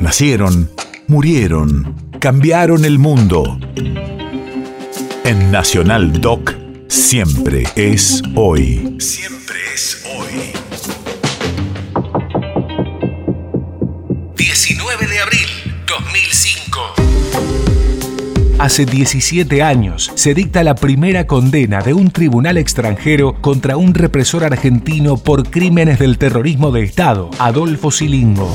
Nacieron, murieron, cambiaron el mundo. En Nacional Doc, siempre es hoy. Siempre es hoy. 19 de abril 2005. Hace 17 años se dicta la primera condena de un tribunal extranjero contra un represor argentino por crímenes del terrorismo de Estado, Adolfo Silingo.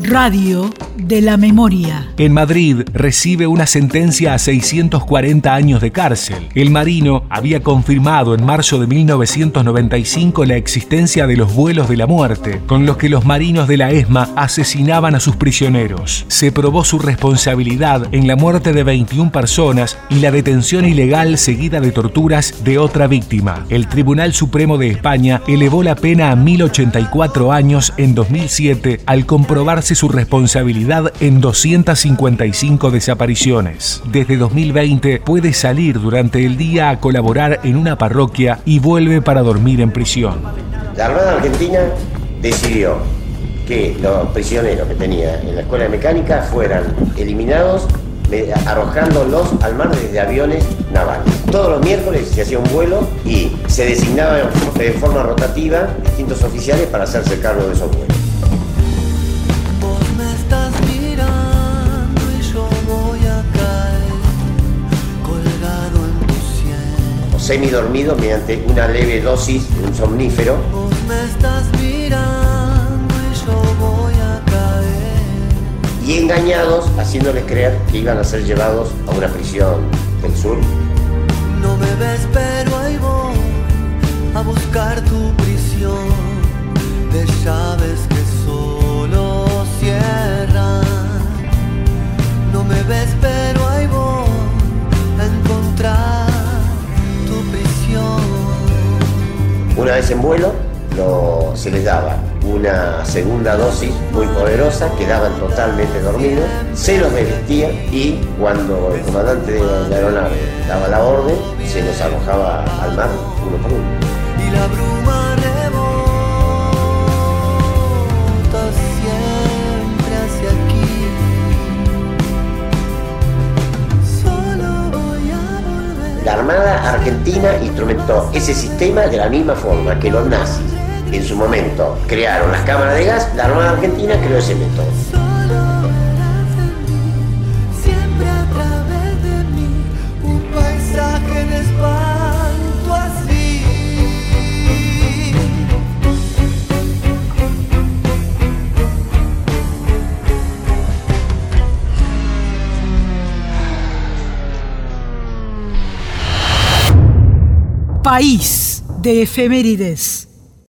Radio de la Memoria. En Madrid recibe una sentencia a 640 años de cárcel. El marino había confirmado en marzo de 1995 la existencia de los vuelos de la muerte, con los que los marinos de la ESMA asesinaban a sus prisioneros. Se probó su responsabilidad en la muerte de 21 personas y la detención ilegal seguida de torturas de otra víctima. El Tribunal Supremo de España elevó la pena a 1084 años en 2007 al comprobarse su responsabilidad en 255 desapariciones. Desde 2020 puede salir durante el día a colaborar en una parroquia y vuelve para dormir en prisión. La Armada Argentina decidió que los prisioneros que tenía en la escuela de mecánica fueran eliminados arrojándolos al mar desde aviones navales. Todos los miércoles se hacía un vuelo y se designaban de forma rotativa distintos oficiales para hacerse cargo de esos vuelos. Semidormido mediante una leve dosis de un somnífero. Y engañados, haciéndoles creer que iban a ser llevados a una prisión del sur. No me ves, pero ahí voy Una vez en vuelo, se les daba una segunda dosis muy poderosa, quedaban totalmente dormidos, se los desvestía y cuando el comandante de la aeronave daba la orden, se los arrojaba al mar uno por uno. La Armada Argentina instrumentó ese sistema de la misma forma que los nazis en su momento crearon las cámaras de gas, la Armada Argentina creó ese método. País de efemérides.